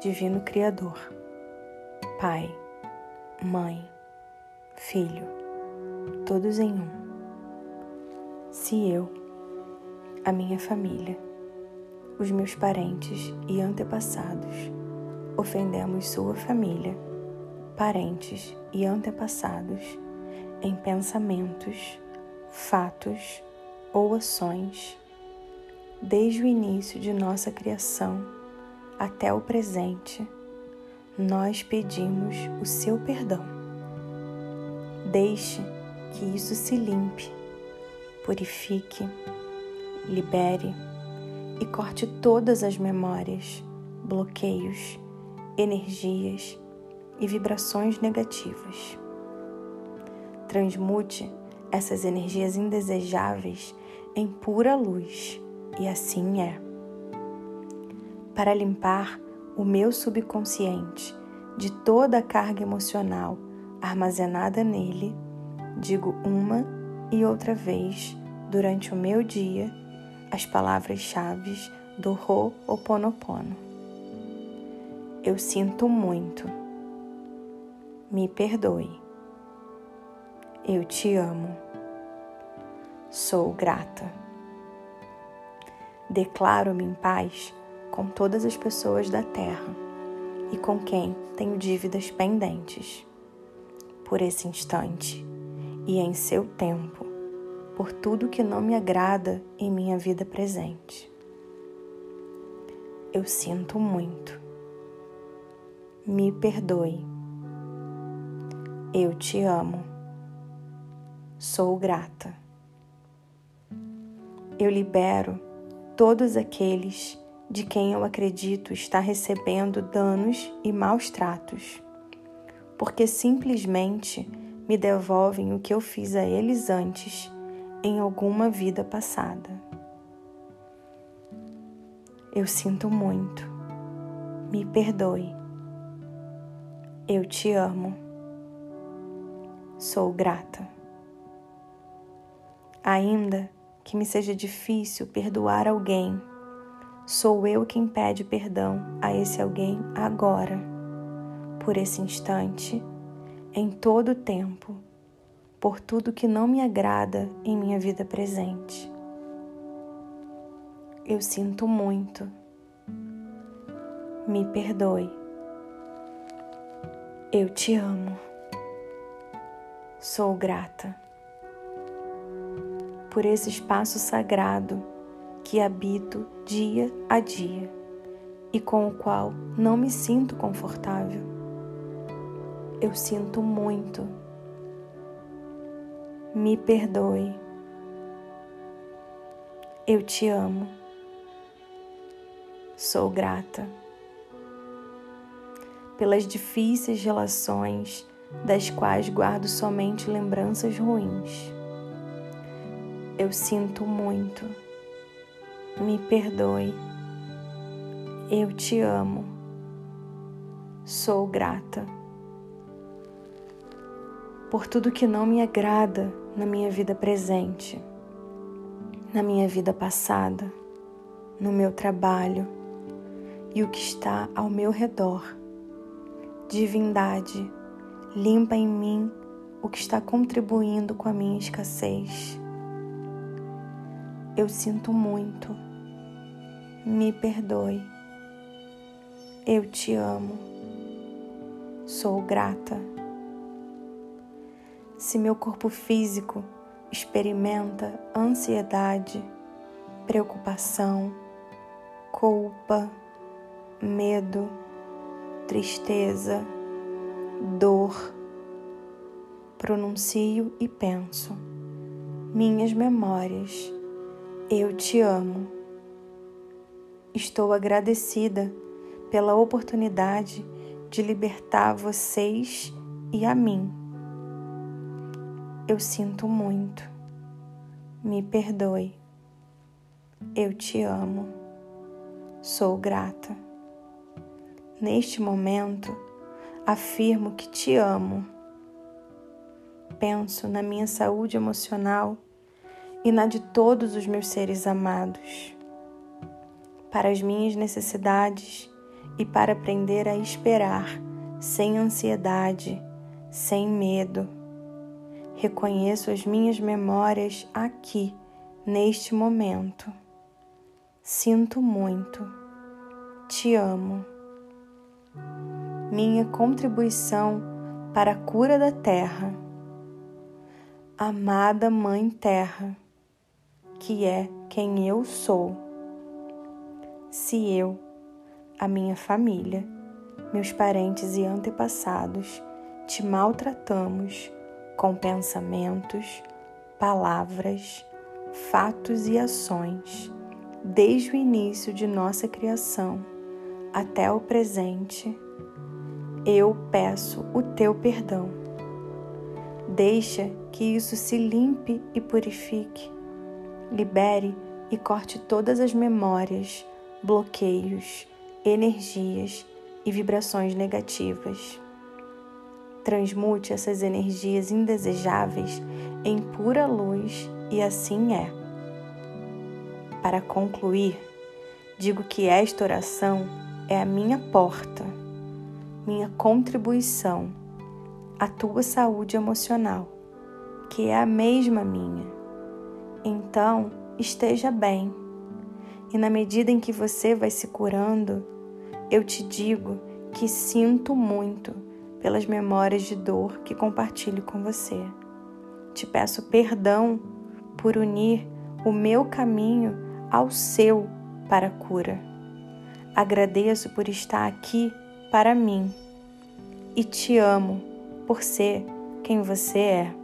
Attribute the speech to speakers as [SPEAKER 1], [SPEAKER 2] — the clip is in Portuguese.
[SPEAKER 1] Divino Criador, Pai, Mãe, Filho, todos em um. Se eu, a minha família, os meus parentes e antepassados ofendemos sua família, parentes e antepassados em pensamentos, fatos ou ações, desde o início de nossa criação até o presente, nós pedimos o seu perdão. Deixe que isso se limpe, purifique, libere e corte todas as memórias, bloqueios, energias e vibrações negativas. Transmute essas energias indesejáveis em pura luz, e assim é. Para limpar o meu subconsciente de toda a carga emocional armazenada nele, digo uma e outra vez durante o meu dia as palavras-chave do Ho'oponopono. Eu sinto muito. Me perdoe. Eu te amo. Sou grata. Declaro-me em paz com todas as pessoas da terra e com quem tenho dívidas pendentes. Por esse instante e em seu tempo, por tudo que não me agrada em minha vida presente. Eu sinto muito. Me perdoe. Eu te amo. Sou grata. Eu libero todos aqueles de quem eu acredito estar recebendo danos e maus tratos, porque simplesmente me devolvem o que eu fiz a eles antes em alguma vida passada. Eu sinto muito. Me perdoe. Eu te amo. Sou grata. Ainda que me seja difícil perdoar alguém, sou eu quem pede perdão a esse alguém agora, por esse instante, em todo o tempo por tudo que não me agrada em minha vida presente. Eu sinto muito. Me perdoe. Eu te amo. Sou grata por esse espaço sagrado que habito dia a dia e com o qual não me sinto confortável. Eu sinto muito me perdoe. Eu te amo. Sou grata pelas difíceis relações das quais guardo somente lembranças ruins. Eu sinto muito. Me perdoe. Eu te amo. Sou grata por tudo que não me agrada na minha vida presente, na minha vida passada, no meu trabalho e o que está ao meu redor. Divindade, limpa em mim o que está contribuindo com a minha escassez. Eu sinto muito. Me perdoe. Eu te amo. Sou grata se meu corpo físico experimenta ansiedade, preocupação, culpa, medo, tristeza, dor, pronuncio e penso. Minhas memórias, eu te amo. Estou agradecida pela oportunidade de libertar vocês e a mim eu sinto muito. Me perdoe. Eu te amo. Sou grata. Neste momento, afirmo que te amo. Penso na minha saúde emocional e na de todos os meus seres amados. Para as minhas necessidades e para aprender a esperar sem ansiedade, sem medo. Reconheço as minhas memórias aqui, neste momento. Sinto muito. Te amo. Minha contribuição para a cura da terra. Amada Mãe Terra, que é quem eu sou. Se eu, a minha família, meus parentes e antepassados te maltratamos com pensamentos, palavras, fatos e ações, desde o início de nossa criação até o presente, eu peço o teu perdão. Deixa que isso se limpe e purifique, libere e corte todas as memórias, bloqueios, energias e vibrações negativas. Transmute essas energias indesejáveis em pura luz e assim é. Para concluir, digo que esta oração é a minha porta, minha contribuição à tua saúde emocional, que é a mesma minha. Então, esteja bem. E na medida em que você vai se curando, eu te digo que sinto muito pelas memórias de dor que compartilho com você. Te peço perdão por unir o meu caminho ao seu para a cura. Agradeço por estar aqui para mim e te amo por ser quem você é.